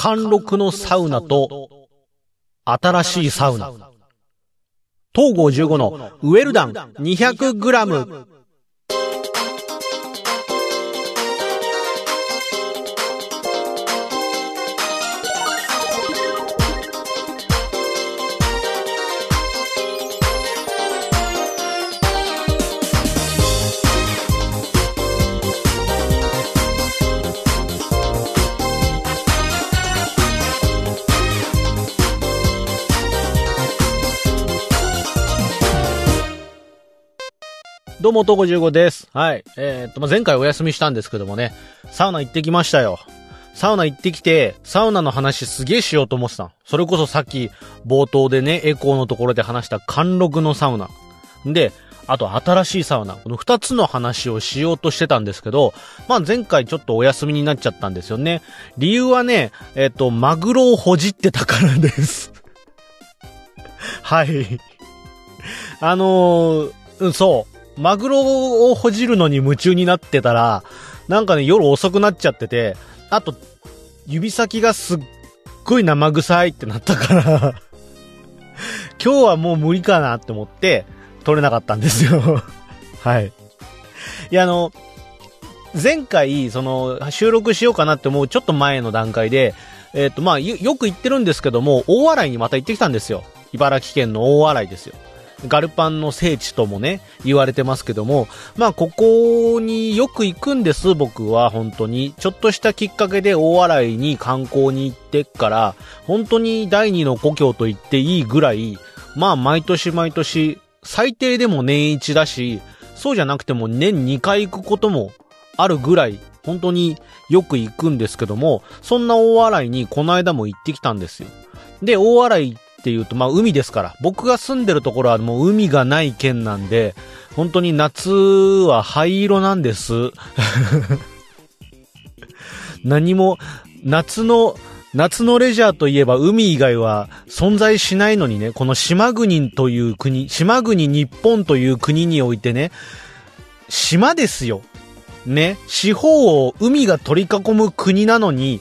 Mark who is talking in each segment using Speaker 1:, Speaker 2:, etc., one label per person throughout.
Speaker 1: 貫禄のサウナと、新しいサウナ。東郷15のウェルダン 200g。どうも、東郷15です。はい。えーっと、まあ、前回お休みしたんですけどもね、サウナ行ってきましたよ。サウナ行ってきて、サウナの話すげえしようと思ってた。それこそさっき冒頭でね、エコーのところで話した貫禄のサウナ。で、あと新しいサウナ。この二つの話をしようとしてたんですけど、まあ、前回ちょっとお休みになっちゃったんですよね。理由はね、えーっと、マグロをほじってたからです。はい。あのー、そう。マグロをほじるのに夢中になってたら、なんかね、夜遅くなっちゃってて、あと、指先がすっごい生臭いってなったから、今日はもう無理かなって思って、撮れなかったんですよ。はい。いや、あの、前回、その、収録しようかなって思うちょっと前の段階で、えっ、と、まあ、よく行ってるんですけども、大洗にまた行ってきたんですよ。茨城県の大洗ですよ。ガルパンの聖地ともね、言われてますけども、まあ、ここによく行くんです、僕は、本当に。ちょっとしたきっかけで大洗に観光に行ってっから、本当に第二の故郷と言っていいぐらい、まあ、毎年毎年、最低でも年一だし、そうじゃなくても年2回行くこともあるぐらい、本当によく行くんですけども、そんな大洗にこの間も行ってきたんですよ。で、大洗っっていうと、まあ海ですから。僕が住んでるところはもう海がない県なんで、本当に夏は灰色なんです。何も、夏の、夏のレジャーといえば海以外は存在しないのにね、この島国という国、島国日本という国においてね、島ですよ。ね、四方を海が取り囲む国なのに、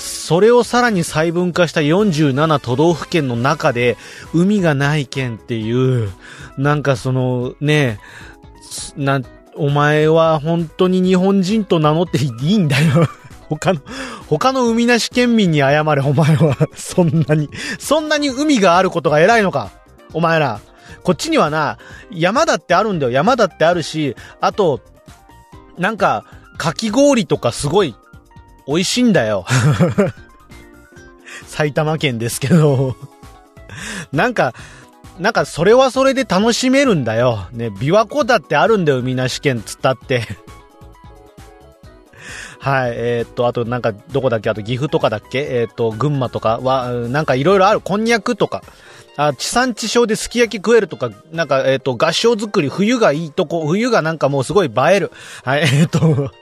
Speaker 1: それをさらに細分化した47都道府県の中で、海がない県っていう、なんかその、ね、な、お前は本当に日本人と名乗っていいんだよ。他の、他の海なし県民に謝れ、お前は。そんなに、そんなに海があることが偉いのか。お前ら。こっちにはな、山だってあるんだよ。山だってあるし、あと、なんか、かき氷とかすごい美味しいんだよ。埼玉県ですけど。なんか、なんかそれはそれで楽しめるんだよ。ね、琵琶湖だってあるんだよ、海なし県つったって。はい、えー、っと、あとなんか、どこだっけ？あと岐阜とかだっけ？えー、っと、群馬とかは、なんかいろいろある。こんにゃくとか。あ、地産地消ですき焼き食えるとか、なんか、えー、っと、合掌作り、冬がいいとこ、冬がなんかもうすごい映える。はい、えー、っと、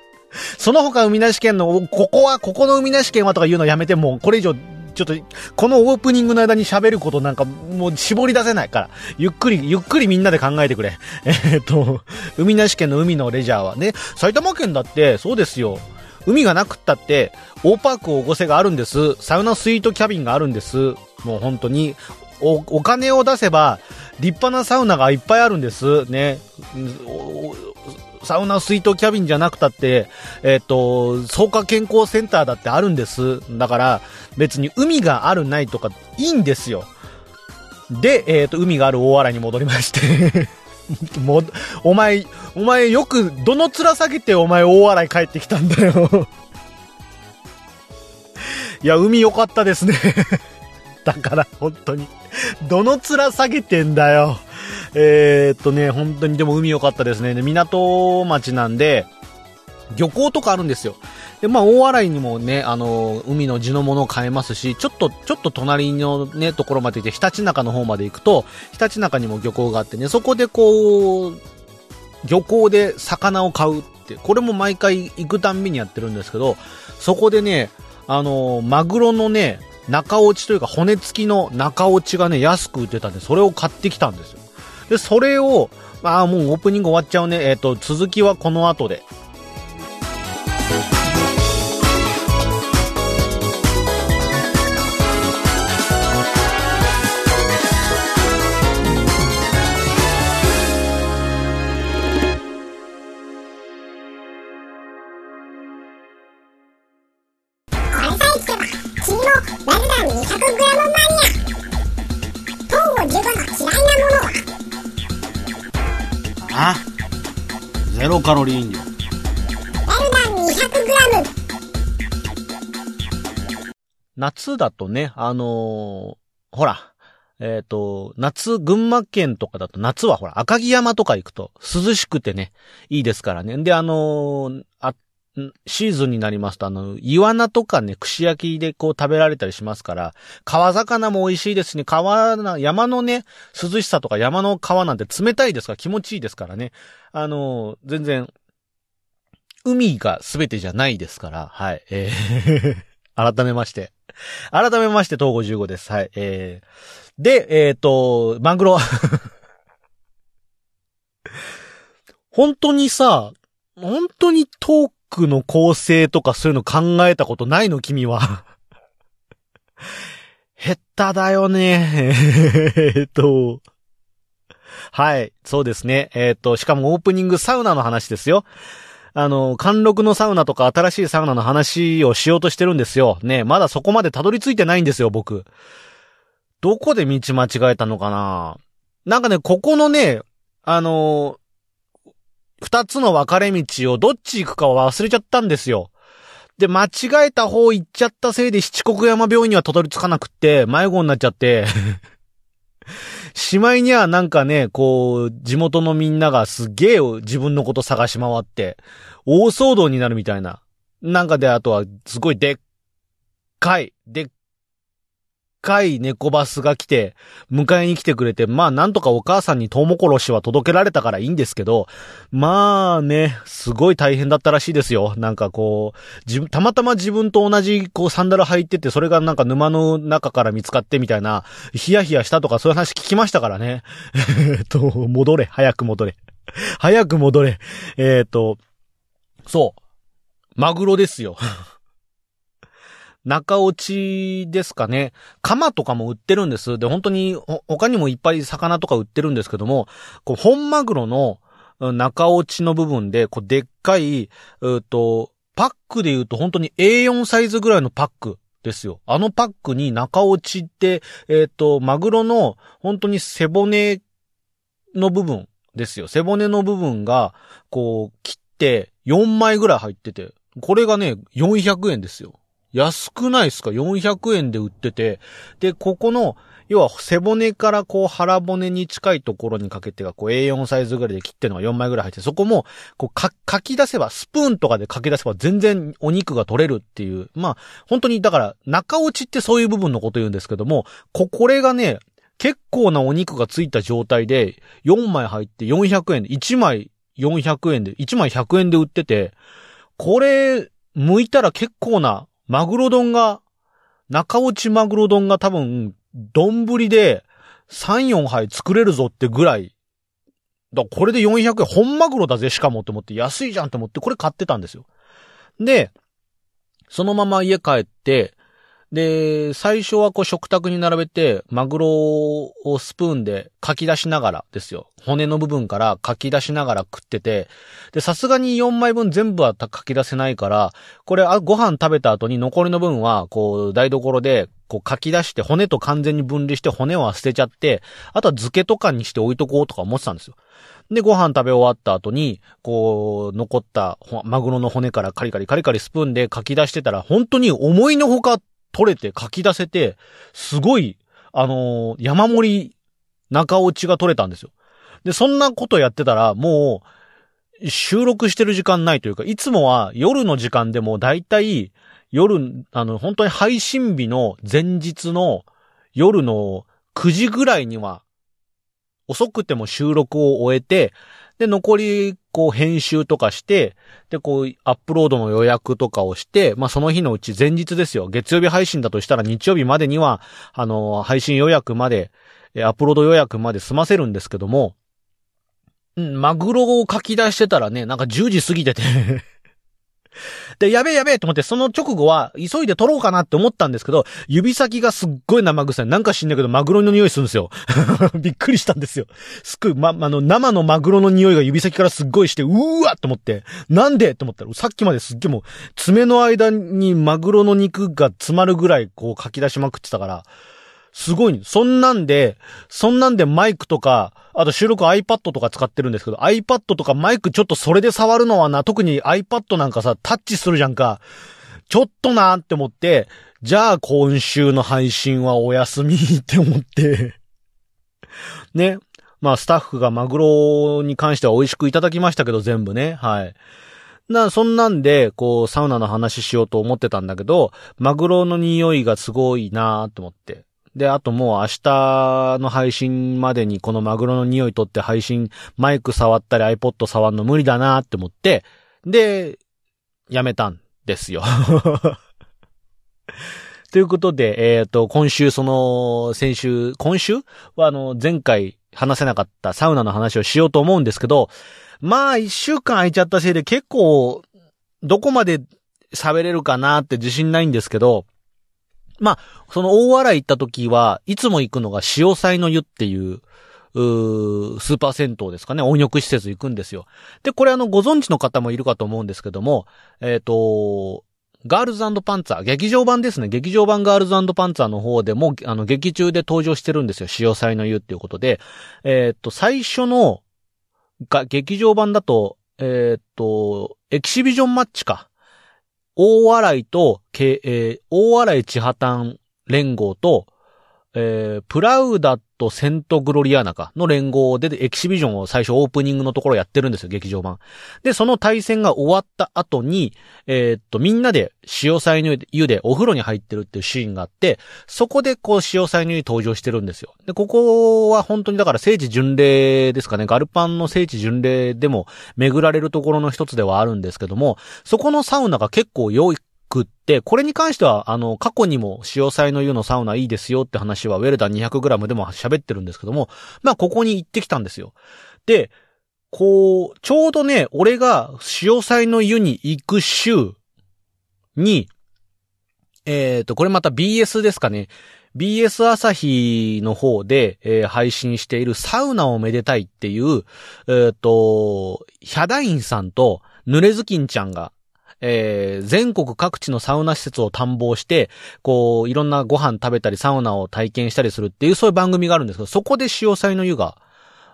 Speaker 1: その他海なし県の、ここは、ここの海なし県はとか言うのやめて、もうこれ以上、ちょっと、このオープニングの間に喋ることなんか、もう絞り出せないから、ゆっくり、ゆっくりみんなで考えてくれ。えーっと、海なし県の海のレジャーはね、埼玉県だって、そうですよ。海がなくったって、大パーク大御瀬があるんです。サウナスイートキャビンがあるんです。もう本当に、お、お金を出せば、立派なサウナがいっぱいあるんです。ね。サウナスイートキャビンじゃなくたって、えっ、と、草加健康センターだってあるんです。だから、別に海があるないとか、いいんですよ。で、えっ、と、海がある大洗に戻りまして。も、お前、お前よく、どの面下げてお前大洗帰ってきたんだよ。いや、海良かったですね。だから、本当に。どの面下げてんだよ。えー、っとね、本当にでも海良かったですね。で港町なんで、漁港とかあるんですよ。で、まあ、大洗にもね、あの、海の地のものを買えますし、ちょっと、ちょっと隣のね、ところまで行って、ひたちなかの方まで行くと、ひたちなかにも漁港があってね、そこでこう、漁港で魚を買うって、これも毎回行くたんびにやってるんですけど、そこでね、あの、マグロのね、中落ちというか骨付きの中落ちがね、安く売ってたんで、それを買ってきたんですよ。で、それを、ああ、もうオープニング終わっちゃうね。えっ、と、続きはこの後で。
Speaker 2: な
Speaker 1: ゼロカロリー飲料。
Speaker 2: ベルダン 200g
Speaker 1: 夏だとね、あのーほら、えっ、と、夏、群馬県とかだと夏はほら、赤城山とか行くと涼しくてね、いいですからね。で、あのーあ、っシーズンになりますと、あの、イワナとかね、串焼きでこう食べられたりしますから、川魚も美味しいですね。川な、山のね、涼しさとか山の川なんて冷たいですから気持ちいいですからね。あの全然、海が全てじゃないですから、はい。えー 改めまして。改めまして、東郷15です。はい。えー、で、えっ、と、マグロ。本当にさ、本当にトークの構成とかそういうの考えたことないの君は。下手だよね。えっと、はい、そうですね。えっ、と、しかもオープニングサウナの話ですよ。あの、貫禄のサウナとか新しいサウナの話をしようとしてるんですよ。ねまだそこまでたどり着いてないんですよ、僕。どこで道間違えたのかななんかね、ここのね、あの二つの分かれ道をどっち行くかは忘れちゃったんですよ。で、間違えた方行っちゃったせいで七国山病院にはたどり着かなくって、迷子になっちゃって、しまいにはなんかね、こう、地元のみんながすげえ自分のこと探し回って、大騒動になるみたいな。なんかで、あとは、すごいでっかい、でっかい猫バスが来て、迎えに来てくれて、まあなんとかお母さんにトウモコロシは届けられたからいいんですけど、まあね、すごい大変だったらしいですよ。なんかこう、自分、たまたま自分と同じこうサンダル履いてて、それがなんか沼の中から見つかってみたいな、ヒヤヒヤしたとかそういう話聞きましたからね。え っと、戻れ、早く戻れ。早く戻れ。えっと、そう。マグロですよ。中落ちですかね。鎌とかも売ってるんです。で、本当に、他にもいっぱい魚とか売ってるんですけども、こう、本マグロの中落ちの部分で、こう、でっかい、うーと、パックで言うと本当に A4 サイズぐらいのパックですよ。あのパックに中落ちって、えっ、と、マグロの本当に背骨の部分ですよ。背骨の部分が、こう、切って4枚ぐらい入ってて、これがね、400円ですよ。安くないですか ?400 円で売ってて。で、ここの、要は背骨からこう腹骨に近いところにかけてがこう A4 サイズぐらいで切ってるのが4枚ぐらい入って、そこもこうか、かき出せば、スプーンとかでかき出せば全然お肉が取れるっていう。まあ、本当にだから中落ちってそういう部分のこと言うんですけども、こ、これがね、結構なお肉がついた状態で4枚入って400円で、1枚400円で、1枚100円で売ってて、これ、剥いたら結構なマグロ丼が、中落ちマグロ丼が多分、丼で3、4杯作れるぞってぐらい。だこれで400円、本マグロだぜしかもって思って安いじゃんって思ってこれ買ってたんですよ。で、そのまま家帰って、で、最初はこう食卓に並べて、マグロをスプーンでかき出しながらですよ。骨の部分からかき出しながら食ってて、で、さすがに4枚分全部はかき出せないから、これ、あ、ご飯食べた後に残りの分は、こう、台所で、こう、かき出して、骨と完全に分離して骨は捨てちゃって、あとは漬けとかにして置いとこうとか思ってたんですよ。で、ご飯食べ終わった後に、こう、残ったマグロの骨からカリカリカリカリスプーンでかき出してたら、本当に思いのほか取れてかき出せて、すごい、あのー山盛り中落ちが取れたんですよ。で、そんなことやってたら、もう、収録してる時間ないというか、いつもは夜の時間でもだいたい夜、あの、本当に配信日の前日の夜の9時ぐらいには、遅くても収録を終えて、で、残り、こう、編集とかして、で、こう、アップロードの予約とかをして、まあ、その日のうち前日ですよ。月曜日配信だとしたら日曜日までには、あの、配信予約まで、えアップロード予約まで済ませるんですけども、うん、マグロを書き出してたらね、なんか10時過ぎててで、やべえやべえと思って、その直後は、急いで取ろうかなって思ったんですけど、指先がすっごい生臭い。なんか知んないけど、マグロの匂いするんですよ。びっくりしたんですよ。すっごい、ま、あの、生のマグロの匂いが指先からすっごいして、うーわと思って、なんでと思ったら、さっきまですっげえもう、爪の間にマグロの肉が詰まるぐらい、こう、書き出しまくってたから、すごい、そんなんで、そんなんでマイクとか、あと収録 iPad とか使ってるんですけど、iPad とかマイクちょっとそれで触るのはな、特に iPad なんかさ、タッチするじゃんか。ちょっとなーって思って、じゃあ今週の配信はお休みって思ってね。まあスタッフがマグロに関しては美味しくいただきましたけど、全部ね。はい。な、そんなんで、こう、サウナの話しようと思ってたんだけど、マグロの匂いがすごいなーって思って。で、あともう明日の配信までにこのマグロの匂い取って配信、マイク触ったり iPod 触るの無理だなって思って、で、やめたんですよ。ということで、えっ、ー、と、今週その、先週、今週？はあの、前回話せなかったサウナの話をしようと思うんですけど、まあ、一週間空いちゃったせいで結構、どこまで喋れるかなって自信ないんですけど、まあ、その大洗行った時は、いつも行くのが潮祭の湯っていう、うスーパー銭湯ですかね、温浴施設行くんですよ。で、これあの、ご存知の方もいるかと思うんですけども、えっ、ー、と、ガールズパンツァー、劇場版ですね。劇場版ガールズパンツァーの方でも、あの、劇中で登場してるんですよ。潮祭の湯っていうことで。えっ、ー、と、最初の、が、劇場版だと、えっ、ー、と、エキシビジョンマッチか。大洗と、えー、大洗地破綻連合と、えー、プラウダとセントグロリアナかの連合でエキシビジョンを最初オープニングのところやってるんですよ、劇場版。で、その対戦が終わった後に、えー、っと、みんなで潮祭の湯でお風呂に入ってるっていうシーンがあって、そこでこう潮祭の湯に登場してるんですよ。で、ここは本当にだから聖地巡礼ですかね、ガルパンの聖地巡礼でも巡られるところの一つではあるんですけども、そこのサウナが結構良いくって、これに関しては、あの、過去にも潮祭の湯のサウナいいですよって話はウェルダン 200g でも喋ってるんですけども、まあ、ここに行ってきたんですよ。で、こう、ちょうどね、俺が潮祭の湯に行く週に、えっ、ー、と、これまた BS ですかね。BS 朝日の方で、えー、配信しているサウナをめでたいっていう、えっ、ー、と、ヒャダインさんと濡れずきんちゃんがえー、全国各地のサウナ施設を探訪して、こう、いろんなご飯食べたりサウナを体験したりするっていうそういう番組があるんですけど、そこで潮祭の湯が、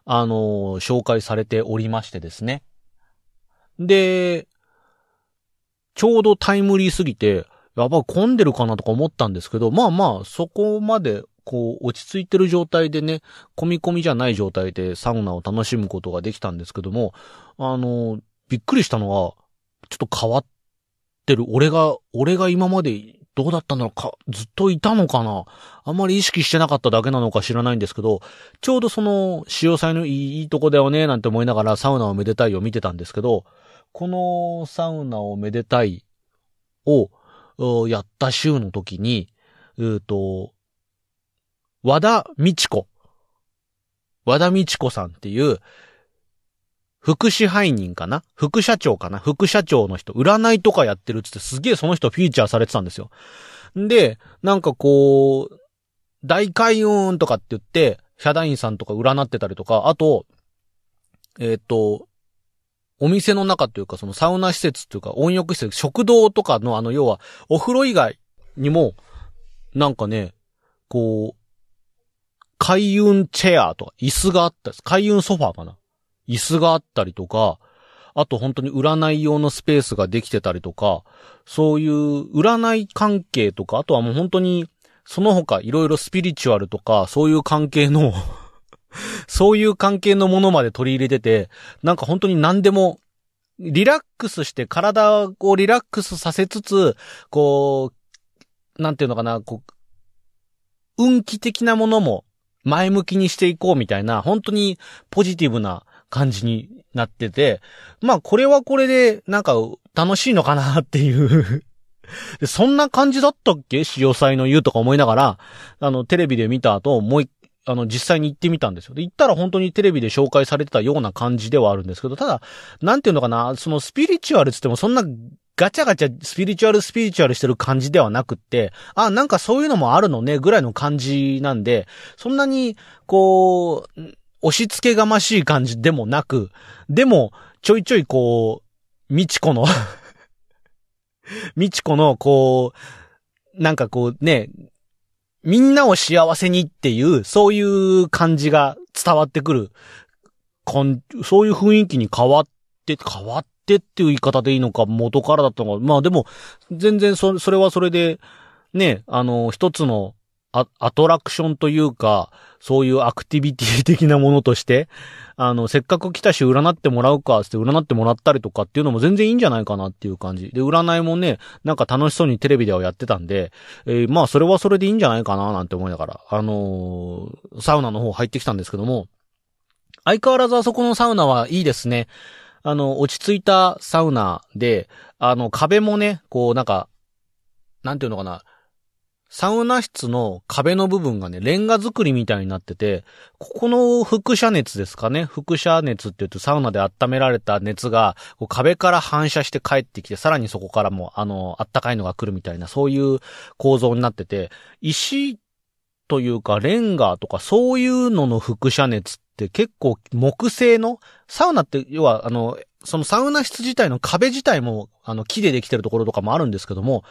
Speaker 1: あのー、紹介されておりましてですね。で、ちょうどタイムリーすぎて、やばい混んでるかなとか思ったんですけど、まあまあ、そこまで、こう、落ち着いてる状態でね、込み込みじゃない状態でサウナを楽しむことができたんですけども、あの、びっくりしたのは、ちょっと変わっってる俺が、俺が今までどうだったのか、ずっといたのかなあんまり意識してなかっただけなのか知らないんですけど、ちょうどその、潮祭のいいとこだよね、なんて思いながらサウナをめでたいを見てたんですけど、このサウナをめでたいを、やった週の時に、うと、和田美智子。和田美智子さんっていう、副支配人かな？副社長かな？副社長の人、占いとかやってるっつってすげえその人フィーチャーされてたんですよ。で、なんかこう、大開運とかって言って、ヒャダインさんとか占ってたりとか、あと、えっ、ー、と、お店の中というか、そのサウナ施設というか、温浴施設、食堂とかのあの、要は、お風呂以外にも、なんかね、こう、開運チェアとか、椅子があったです。開運ソファーかな椅子があったりとか、あと本当に占い用のスペースができてたりとか、そういう占い関係とか、あとはもう本当に、その他いろいろスピリチュアルとか、そういう関係の そういう関係のものまで取り入れてて、なんか本当に何でも、リラックスして体をリラックスさせつつ、こう、なんていうのかな、こう、運気的なものも前向きにしていこうみたいな、本当にポジティブな感じになってて、まあこれはこれでなんか楽しいのかなっていう。そんな感じだったっけ？潮祭の湯とか思いながら、あの、テレビで見た後、もう一あの、実際に行ってみたんですよ。で、行ったら本当にテレビで紹介されてたような感じではあるんですけど、ただ、なんていうのかな、そのスピリチュアルつってもそんなガチャガチャスピリチュアルスピリチュアルしてる感じではなくって、あ、なんかそういうのもあるのね、ぐらいの感じなんで、そんなに、こう、押し付けがましい感じでもなく、でも、ちょいちょいこう、みちこのみちこの、こう、なんかこうね、みんなを幸せにっていう、そういう感じが伝わってくる、そういう雰囲気に変わって、変わってっていう言い方でいいのか、元からだったのか。まあでも、全然そ、それはそれで、ね、あの、一つのアアトラクションというか、そういうアクティビティ的なものとして、あの、せっかく来たし占ってもらうか、つって占ってもらったりとかっていうのも全然いいんじゃないかなっていう感じ。で、占いもね、なんか楽しそうにテレビではやってたんで、えーまあ、それはそれでいいんじゃないかななんて思いながら、あのーサウナの方入ってきたんですけども、相変わらずあそこのサウナはいいですね。あの、落ち着いたサウナで、あの、壁もね、こう、なんか、なんていうのかな、サウナ室の壁の部分がね、レンガ作りみたいになってて、ここの輻射熱ですかね？輻射熱って言うとサウナで温められた熱が、壁から反射して帰ってきて、さらにそこからも、あの、暖かいのが来るみたいな、そういう構造になってて、石というか、レンガとか、そういうのの輻射熱って結構木製の、サウナって、要は、あの、そのサウナ室自体の壁自体も、あの、木でできてるところとかもあるんですけども、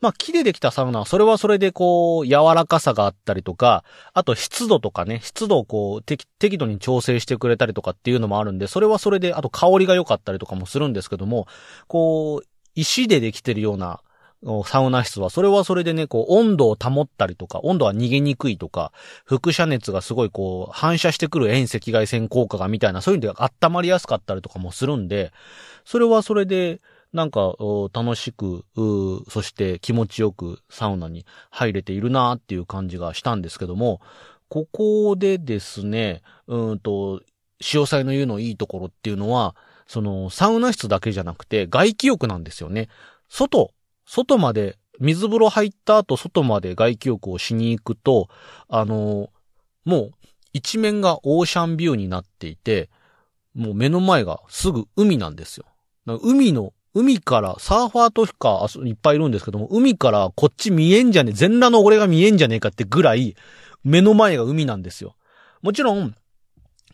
Speaker 1: まあ、木でできたサウナは、それはそれでこう、柔らかさがあったりとか、あと湿度とかね、湿度をこう、適適度に調整してくれたりとかっていうのもあるんで、それはそれで、あと香りが良かったりとかもするんですけども、こう、石でできてるような、サウナ室は、それはそれでね、こう、温度を保ったりとか、温度は逃げにくいとか、輻射熱がすごいこう、反射してくる遠赤外線効果がみたいな、そういうので温まりやすかったりとかもするんで、それはそれで、なんか、楽しく、そして気持ちよくサウナに入れているなっていう感じがしたんですけども、ここでですね、うんと、潮祭の言うのいいところっていうのは、その、サウナ室だけじゃなくて、外気浴なんですよね。外、外まで、水風呂入った後、外まで外気浴をしに行くと、あの、もう、一面がオーシャンビューになっていて、もう目の前がすぐ海なんですよ。海の、海から、サーファーとかいっぱいいるんですけども、海からこっち見えんじゃねえ、全裸の俺が見えんじゃねえかってぐらい、目の前が海なんですよ。もちろん、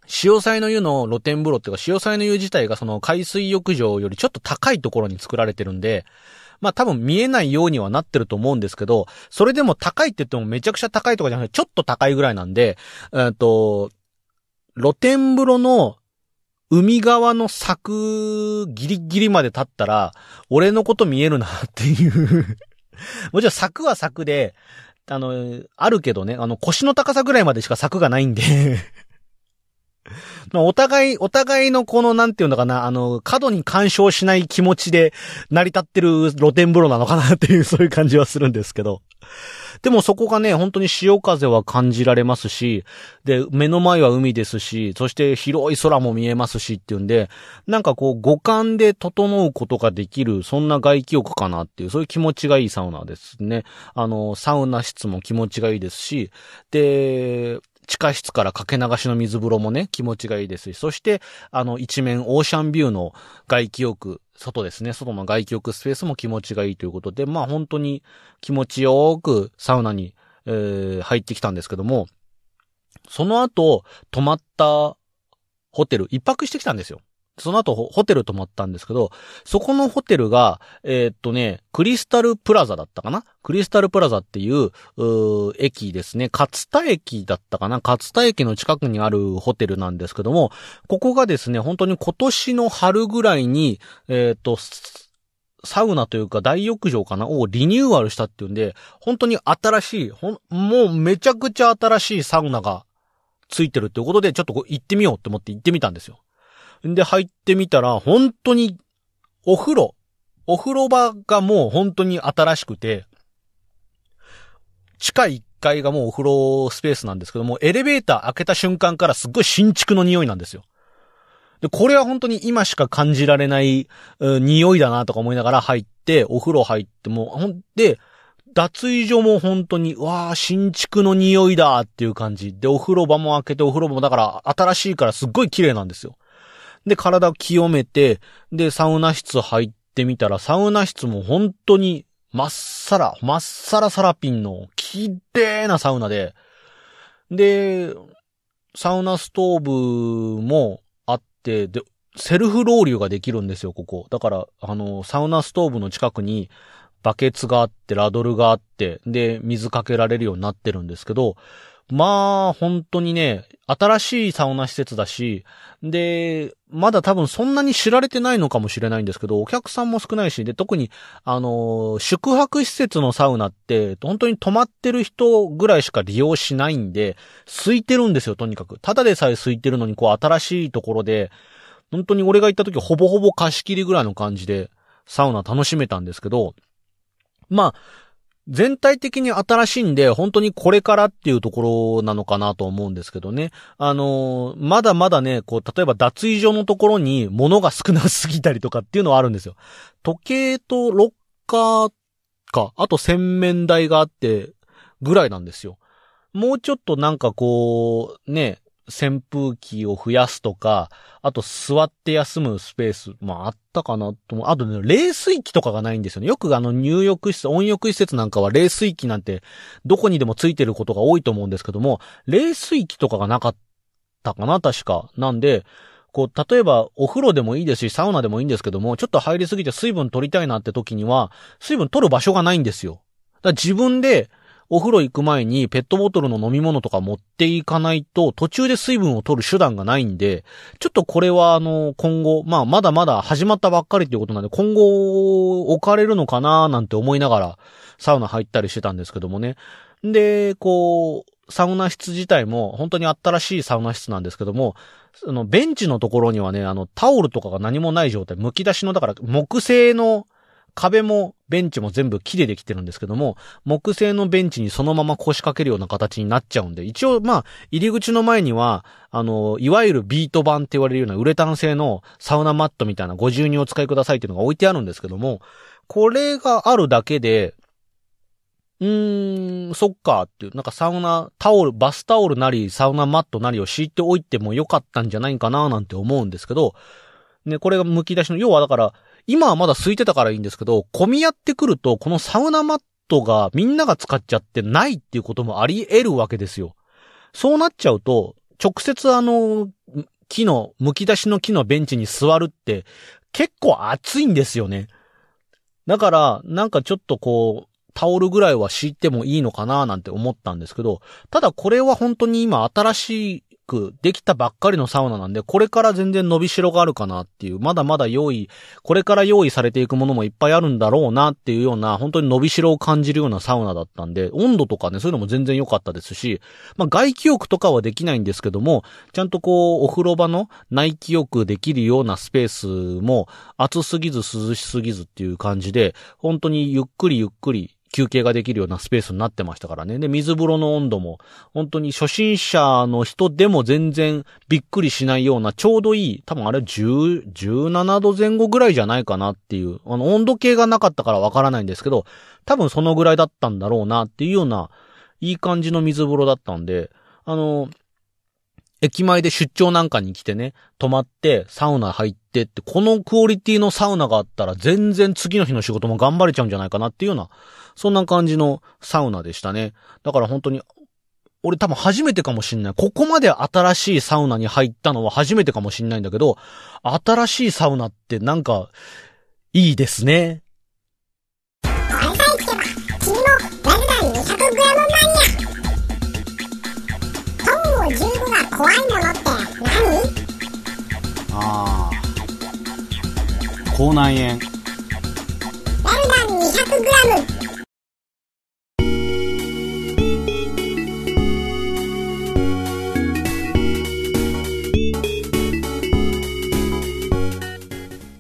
Speaker 1: 潮祭の湯の露天風呂っていうか、潮祭の湯自体がその海水浴場よりちょっと高いところに作られてるんで、まあ多分見えないようにはなってると思うんですけど、それでも高いって言ってもめちゃくちゃ高いとかじゃなくて、ちょっと高いぐらいなんで、えっと、露天風呂の海側の柵ギリギリまで立ったら、俺のこと見えるなっていう。もちろん柵は柵で、あの、あるけどね、あの腰の高さぐらいまでしか柵がないんでまあ、お互い、お互いのこの、なんていうのかな、あの、過度に干渉しない気持ちで成り立ってる露天風呂なのかなっていう、そういう感じはするんですけど。でもそこがね、本当に潮風は感じられますし、で、目の前は海ですし、そして広い空も見えますしっていうんで、なんかこう、五感で整うことができる、そんな外気浴かなっていう、そういう気持ちがいいサウナですね。あの、サウナ室も気持ちがいいですし、で、地下室からかけ流しの水風呂もね、気持ちがいいですし、そして、あの、一面オーシャンビューの外気浴、外ですね、外の外気浴スペースも気持ちがいいということで、まあ本当に気持ちよくサウナに、えー入ってきたんですけども、その後、泊まったホテル、一泊してきたんですよ。その後、ホテル泊まったんですけど、そこのホテルが、えーっとね、クリスタルプラザだったかな？クリスタルプラザっていう、う駅ですね。勝田駅だったかな？勝田駅の近くにあるホテルなんですけども、ここがですね、本当に今年の春ぐらいに、えーっと、サウナというか大浴場かな？をリニューアルしたっていうんで、本当に新しい、ほん、もうめちゃくちゃ新しいサウナがついてるっていうことで、ちょっと行ってみようって思って行ってみたんですよ。んで、入ってみたら、本当に、お風呂、お風呂場がもう本当に新しくて、地下1階がもうお風呂スペースなんですけども、エレベーター開けた瞬間からすっごい新築の匂いなんですよ。で、これは本当に今しか感じられない、うん匂いだなとか思いながら入って、お風呂入っても、ほんで、脱衣所も本当に、わあ、新築の匂いだっていう感じ。で、お風呂場も開けて、お風呂もだから新しいからすっごい綺麗なんですよ。で、体清めて、で、サウナ室入っってみたら、サウナ室も本当に、まっさら、まっさらサラピンの、綺麗なサウナで、で、サウナストーブもあって、で、セルフロウリュができるんですよ、ここ。だから、あの、サウナストーブの近くに、バケツがあって、ラドルがあって、で、水かけられるようになってるんですけど、まあ、本当にね、新しいサウナ施設だし、で、まだ多分そんなに知られてないのかもしれないんですけど、お客さんも少ないし、で、特に、あの、宿泊施設のサウナって、本当に泊まってる人ぐらいしか利用しないんで、空いてるんですよ、とにかく。ただでさえ空いてるのに、こう、新しいところで、本当に俺が行った時ほぼほぼ貸し切りぐらいの感じで、サウナ楽しめたんですけど、まあ、全体的に新しいんで、本当にこれからっていうところなのかなと思うんですけどね。あのーまだまだね、こう、例えば脱衣所のところに物が少なすぎたりとかっていうのはあるんですよ。時計とロッカーか、あと洗面台があって、ぐらいなんですよ。もうちょっとなんかこう、ね、扇風機を増やすとか、あと座って休むスペース、まああったかなと思う。あとね、冷水器とかがないんですよね。よくあの入浴施設、温浴施設なんかは冷水器なんてどこにでもついてることが多いと思うんですけども、冷水器とかがなかったかな確か。なんで、こう、例えばお風呂でもいいですし、サウナでもいいんですけども、ちょっと入りすぎて水分取りたいなって時には、水分取る場所がないんですよ。だから自分で、お風呂行く前にペットボトルの飲み物とか持っていかないと途中で水分を取る手段がないんで、ちょっとこれはあの今後、まあまだまだ始まったばっかりっていうことなんで今後置かれるのかななんて思いながらサウナ入ったりしてたんですけどもね。で、こう、サウナ室自体も本当に新しいサウナ室なんですけども、そのベンチのところにはね、あのタオルとかが何もない状態、剥き出しの、だから木製の壁もベンチも全部木でできてるんですけども、木製のベンチにそのまま腰掛けるような形になっちゃうんで、一応まあ、入り口の前には、あの、いわゆるビート板って言われるようなウレタン製のサウナマットみたいなご自由にお使いくださいっていうのが置いてあるんですけども、これがあるだけで、うーん、そっかっていう、なんかサウナ、タオル、バスタオルなり、サウナマットなりを敷いておいてもよかったんじゃないかななんて思うんですけど、ね、これが剥き出しの、要はだから、今はまだ空いてたからいいんですけど、混み合ってくると、このサウナマットがみんなが使っちゃってないっていうこともあり得るわけですよ。そうなっちゃうと、直接あの、木の、剥き出しの木のベンチに座るって、結構暑いんですよね。だから、なんかちょっとこう、タオルぐらいは敷いてもいいのかななんて思ったんですけど、ただこれは本当に今新しいくできたばっかりのサウナなんで、これから全然伸びしろがあるかなっていう、まだまだ用意、これから用意されていくものもいっぱいあるんだろうなっていうような、本当に伸びしろを感じるようなサウナだったんで、温度とかね、そういうのも全然良かったですし、まあ外気浴とかはできないんですけども、ちゃんとこう、お風呂場の内気浴できるようなスペースも、暑すぎず涼しすぎずっていう感じで、本当にゆっくりゆっくり、休憩ができるようなスペースになってましたからね。で、水風呂の温度も、本当に初心者の人でも全然びっくりしないような、ちょうどいい、多分あれ10、17度前後ぐらいじゃないかなっていう、あの、温度計がなかったからわからないんですけど、多分そのぐらいだったんだろうなっていうような、いい感じの水風呂だったんで、あの、駅前で出張なんかに来てね、泊まって、サウナ入ってって、このクオリティのサウナがあったら全然次の日の仕事も頑張れちゃうんじゃないかなっていうような、そんな感じのサウナでしたね。だから本当に、俺多分初めてかもしんない。ここまで新しいサウナに入ったのは初めてかもしんないんだけど、新しいサウナってなんか、いいですね。
Speaker 2: 怖いものって何
Speaker 3: ああ。口内炎。
Speaker 2: ラルダン 200g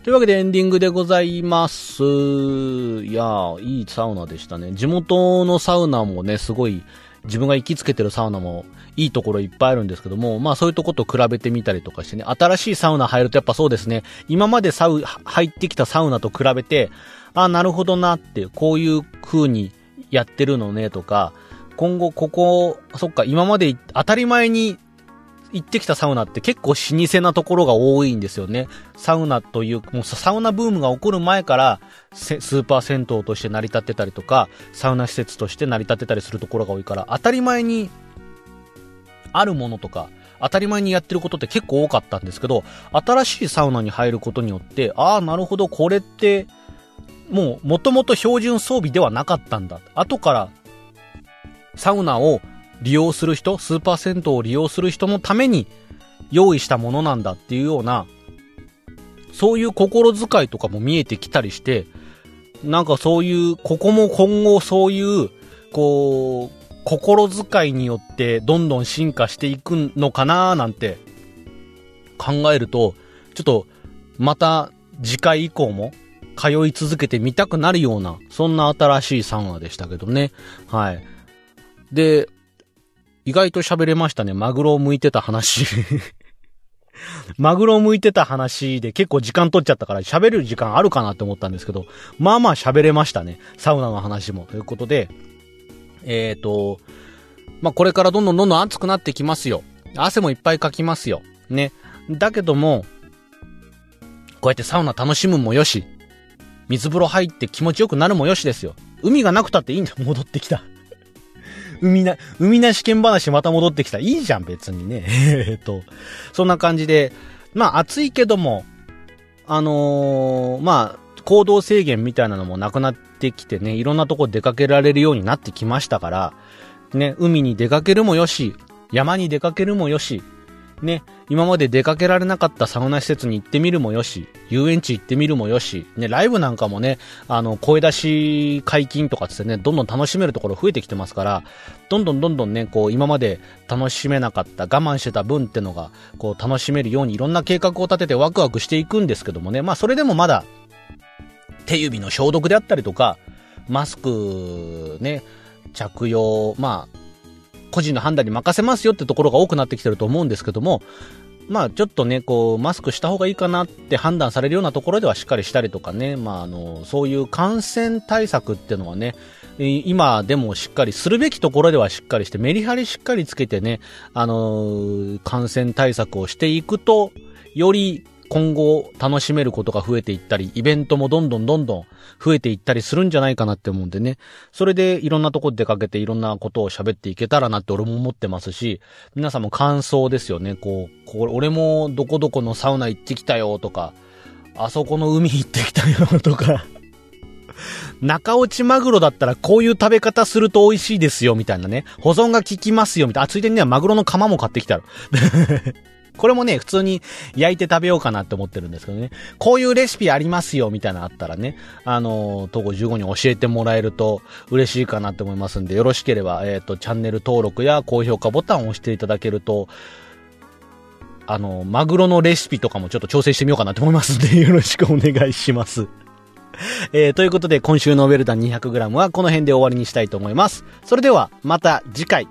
Speaker 1: というわけでエンディングでございます。いやー、いいサウナでしたね。地元のサウナもね、すごい、自分が行きつけてるサウナもいいところいっぱいあるんですけども、まあそういうとこと比べてみたりとかしてね、新しいサウナ入るとやっぱそうですね、今までサウ、入ってきたサウナと比べて、あ、なるほどなって、こういう風にやってるのねとか、今後ここ、そっか、今まで当たり前に行ってきたサウナって結構老舗なところが多いんですよね。サウナという、もうサウナブームが起こる前から、スーパー銭湯として成り立ってたりとか、サウナ施設として成り立ってたりするところが多いから、当たり前にあるものとか、当たり前にやってることって結構多かったんですけど、新しいサウナに入ることによって、ああ、なるほど、これって、もう、もともと標準装備ではなかったんだ。後から、サウナを利用する人、スーパー銭湯を利用する人のために用意したものなんだっていうような、そういう心遣いとかも見えてきたりして、なんかそういう、ここも今後そういう、こう、心遣いによってどんどん進化していくのかななんて考えると、ちょっとまた次回以降も通い続けてみたくなるような、そんな新しいサウナでしたけどね。はい。で、意外と喋れましたね。マグロを向いてた話。マグロを向いてた話で結構時間取っちゃったから喋る時間あるかなって思ったんですけど、まあまあ喋れましたね。サウナの話も。ということで、えっ、ー、と、まあこれからどんどんどんどん暑くなってきますよ。汗もいっぱいかきますよ。ね。だけども、こうやってサウナ楽しむもよし、水風呂入って気持ちよくなるもよしですよ。海がなくたっていいんだ。戻ってきた。海な、海な試験話また戻ってきた。いいじゃん、別にね。えっと、そんな感じで、まあ暑いけども、あのー、まあ、行動制限みたいなのもなくなってきてね、いろんなとこ出かけられるようになってきましたから、ね、海に出かけるもよし、山に出かけるもよし、ね、今まで出かけられなかったサウナ施設に行ってみるもよし、遊園地行ってみるもよし、ね、ライブなんかもね、あの、声出し解禁とかつってね、どんどん楽しめるところ増えてきてますから、どんどんどんどんね、こう、今まで楽しめなかった、我慢してた分ってのが、こう、楽しめるようにいろんな計画を立ててワクワクしていくんですけどもね、まあ、それでもまだ、手指の消毒であったりとか、マスク、ね、着用、まあ、個人の判断に任せますよってところが多くなってきてると思うんですけども、まあちょっとね、こう、マスクした方がいいかなって判断されるようなところではしっかりしたりとかね、まああの、そういう感染対策っていうのはね、今でもしっかりするべきところではしっかりして、メリハリしっかりつけてね、あの、感染対策をしていくと、より今後楽しめることが増えていったり、イベントもどんどんどんどん増えていったりするんじゃないかなって思うんでね。それでいろんなとこ出かけていろんなことを喋っていけたらなって俺も思ってますし、皆さんも感想ですよね。こう、これ俺もどこどこのサウナ行ってきたよとか、あそこの海行ってきたよとか、中落ちマグロだったらこういう食べ方すると美味しいですよみたいなね。保存が効きますよみたいな。あ、ついでにね、マグロの釜も買ってきたら。これもね、普通に焼いて食べようかなって思ってるんですけどね。こういうレシピありますよ、みたいなのあったらね、あの、東郷15に教えてもらえると嬉しいかなって思いますんで、よろしければ、えっ、ー、と、チャンネル登録や高評価ボタンを押していただけると、あの、マグロのレシピとかもちょっと調整してみようかなと思いますんで、よろしくお願いします。えー、ということで、今週のウェルダン 200g はこの辺で終わりにしたいと思います。それでは、また次回。